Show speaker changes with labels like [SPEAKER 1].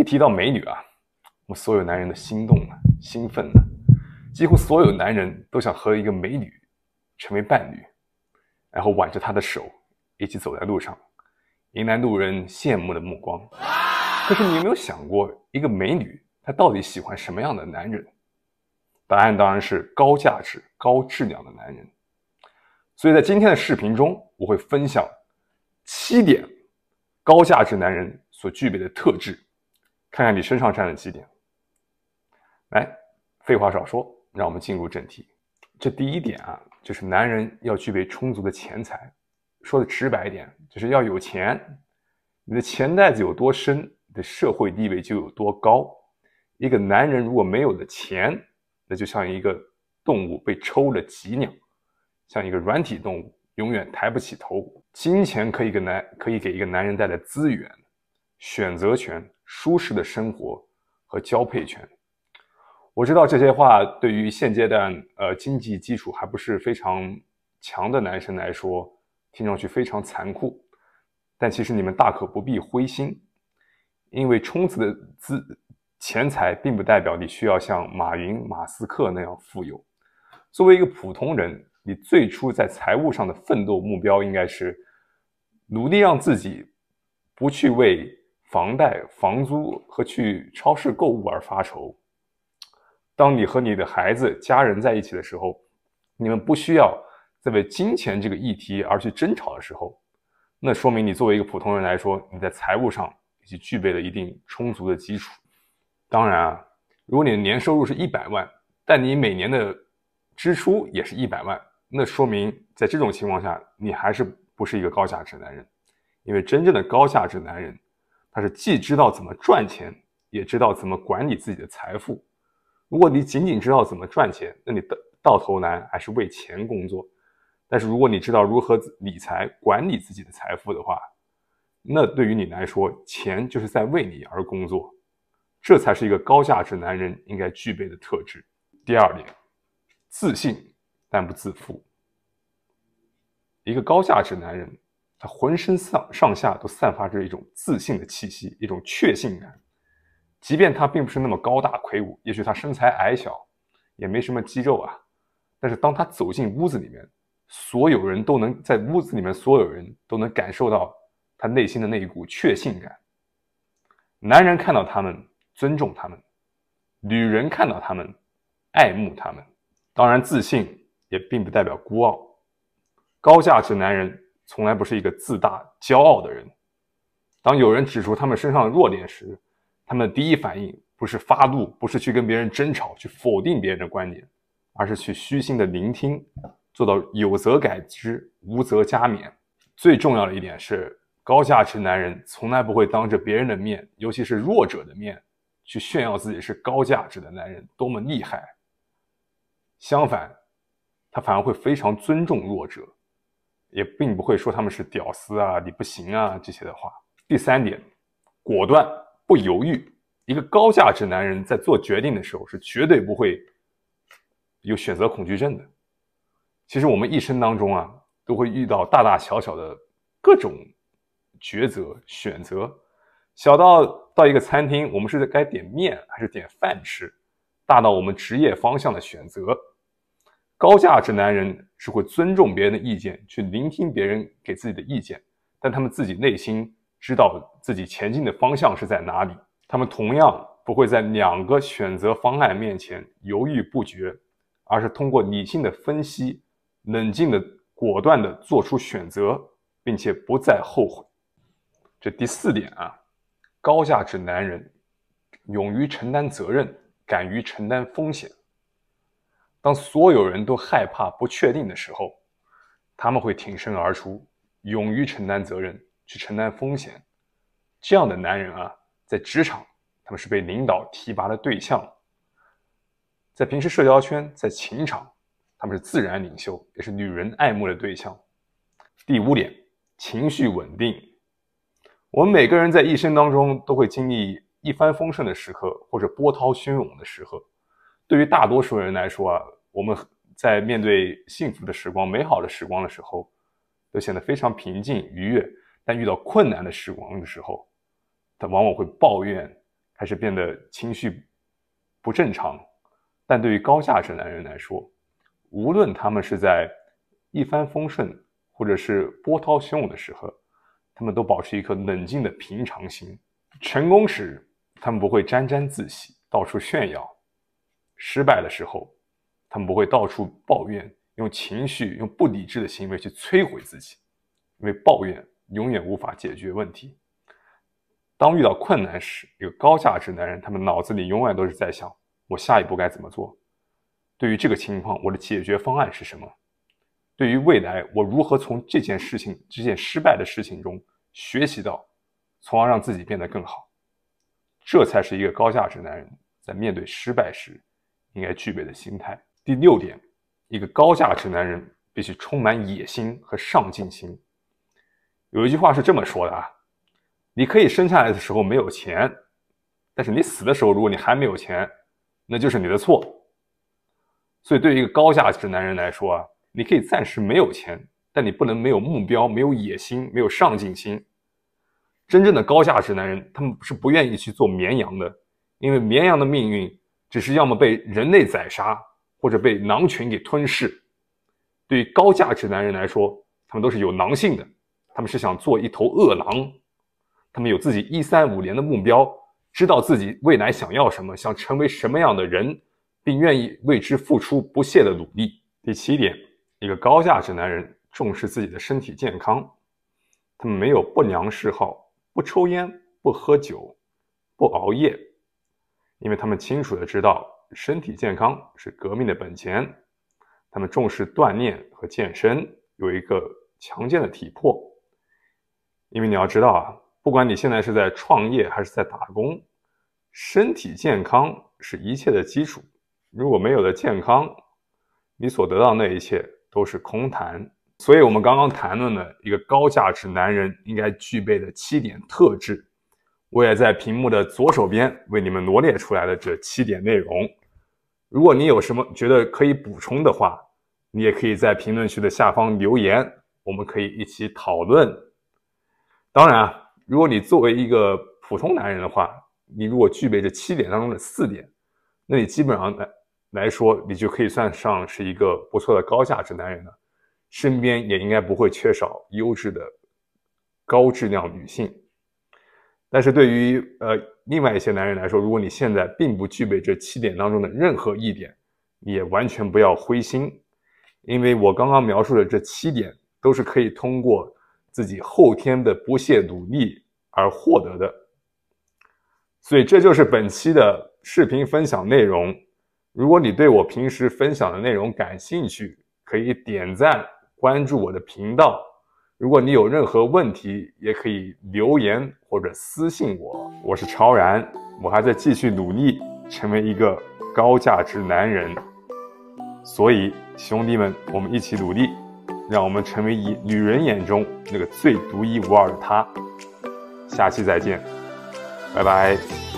[SPEAKER 1] 一提到美女啊，我们所有男人的心动啊，兴奋呢，几乎所有男人都想和一个美女成为伴侣，然后挽着她的手一起走在路上，迎来路人羡慕的目光。可是你有没有想过，一个美女她到底喜欢什么样的男人？答案当然是高价值、高质量的男人。所以在今天的视频中，我会分享七点高价值男人所具备的特质，看看你身上占了几点。来，废话少说，让我们进入正题。这第一点啊，就是男人要具备充足的钱财。说的直白一点，就是要有钱。你的钱袋子有多深，你的社会地位就有多高。一个男人如果没有了钱，那就像一个动物被抽了脊梁。像一个软体动物，永远抬不起头。金钱可以给男可以给一个男人带来资源、选择权、舒适的生活和交配权。我知道这些话对于现阶段呃经济基础还不是非常强的男生来说，听上去非常残酷。但其实你们大可不必灰心，因为充足的资钱财并不代表你需要像马云、马斯克那样富有。作为一个普通人。你最初在财务上的奋斗目标应该是努力让自己不去为房贷、房租和去超市购物而发愁。当你和你的孩子、家人在一起的时候，你们不需要再为金钱这个议题而去争吵的时候，那说明你作为一个普通人来说，你在财务上已经具备了一定充足的基础。当然啊，如果你的年收入是一百万，但你每年的支出也是一百万。那说明，在这种情况下，你还是不是一个高价值男人，因为真正的高价值男人，他是既知道怎么赚钱，也知道怎么管理自己的财富。如果你仅仅知道怎么赚钱，那你到到头来还是为钱工作。但是如果你知道如何理财、管理自己的财富的话，那对于你来说，钱就是在为你而工作，这才是一个高价值男人应该具备的特质。第二点，自信。但不自负。一个高价值男人，他浑身上上下都散发着一种自信的气息，一种确信感。即便他并不是那么高大魁梧，也许他身材矮小，也没什么肌肉啊。但是当他走进屋子里面，所有人都能在屋子里面，所有人都能感受到他内心的那一股确信感。男人看到他们，尊重他们；女人看到他们，爱慕他们。当然，自信。也并不代表孤傲。高价值男人从来不是一个自大、骄傲的人。当有人指出他们身上的弱点时，他们的第一反应不是发怒，不是去跟别人争吵，去否定别人的观点，而是去虚心的聆听，做到有则改之，无则加勉。最重要的一点是，高价值男人从来不会当着别人的面，尤其是弱者的面，去炫耀自己是高价值的男人，多么厉害。相反。他反而会非常尊重弱者，也并不会说他们是屌丝啊、你不行啊这些的话。第三点，果断不犹豫。一个高价值男人在做决定的时候是绝对不会有选择恐惧症的。其实我们一生当中啊，都会遇到大大小小的各种抉择选择，小到到一个餐厅，我们是该点面还是点饭吃，大到我们职业方向的选择。高价值男人是会尊重别人的意见，去聆听别人给自己的意见，但他们自己内心知道自己前进的方向是在哪里。他们同样不会在两个选择方案面前犹豫不决，而是通过理性的分析，冷静的、果断的做出选择，并且不再后悔。这第四点啊，高价值男人勇于承担责任，敢于承担风险。当所有人都害怕不确定的时候，他们会挺身而出，勇于承担责任，去承担风险。这样的男人啊，在职场他们是被领导提拔的对象；在平时社交圈，在情场，他们是自然领袖，也是女人爱慕的对象。第五点，情绪稳定。我们每个人在一生当中都会经历一帆风顺的时刻，或者波涛汹涌的时刻。对于大多数人来说啊，我们在面对幸福的时光、美好的时光的时候，都显得非常平静愉悦；但遇到困难的时光的时候，他往往会抱怨、开始变得情绪不正常。但对于高价值男人来说，无论他们是在一帆风顺，或者是波涛汹涌的时候，他们都保持一颗冷静的平常心。成功时，他们不会沾沾自喜，到处炫耀；失败的时候，他们不会到处抱怨，用情绪、用不理智的行为去摧毁自己。因为抱怨永远无法解决问题。当遇到困难时，一个高价值男人，他们脑子里永远都是在想：我下一步该怎么做？对于这个情况，我的解决方案是什么？对于未来，我如何从这件事情、这件失败的事情中学习到，从而让自己变得更好？这才是一个高价值男人在面对失败时应该具备的心态。第六点，一个高价值男人必须充满野心和上进心。有一句话是这么说的啊，你可以生下来的时候没有钱，但是你死的时候，如果你还没有钱，那就是你的错。所以，对于一个高价值男人来说啊，你可以暂时没有钱，但你不能没有目标、没有野心、没有上进心。真正的高价值男人，他们是不愿意去做绵羊的，因为绵羊的命运只是要么被人类宰杀，或者被狼群给吞噬。对于高价值男人来说，他们都是有狼性的。他们是想做一头饿狼，他们有自己一三五年的目标，知道自己未来想要什么，想成为什么样的人，并愿意为之付出不懈的努力。第七点，一个高价值男人重视自己的身体健康，他们没有不良嗜好，不抽烟，不喝酒，不熬夜，因为他们清楚的知道身体健康是革命的本钱。他们重视锻炼和健身，有一个强健的体魄。因为你要知道啊，不管你现在是在创业还是在打工，身体健康是一切的基础。如果没有了健康，你所得到那一切都是空谈。所以，我们刚刚谈论了一个高价值男人应该具备的七点特质，我也在屏幕的左手边为你们罗列出来了这七点内容。如果你有什么觉得可以补充的话，你也可以在评论区的下方留言，我们可以一起讨论。当然啊，如果你作为一个普通男人的话，你如果具备这七点当中的四点，那你基本上来来说，你就可以算上是一个不错的高价值男人了。身边也应该不会缺少优质的高质量女性。但是对于呃另外一些男人来说，如果你现在并不具备这七点当中的任何一点，也完全不要灰心，因为我刚刚描述的这七点都是可以通过。自己后天的不懈努力而获得的，所以这就是本期的视频分享内容。如果你对我平时分享的内容感兴趣，可以点赞关注我的频道。如果你有任何问题，也可以留言或者私信我。我是超然，我还在继续努力成为一个高价值男人。所以兄弟们，我们一起努力。让我们成为以女人眼中那个最独一无二的她。下期再见，拜拜。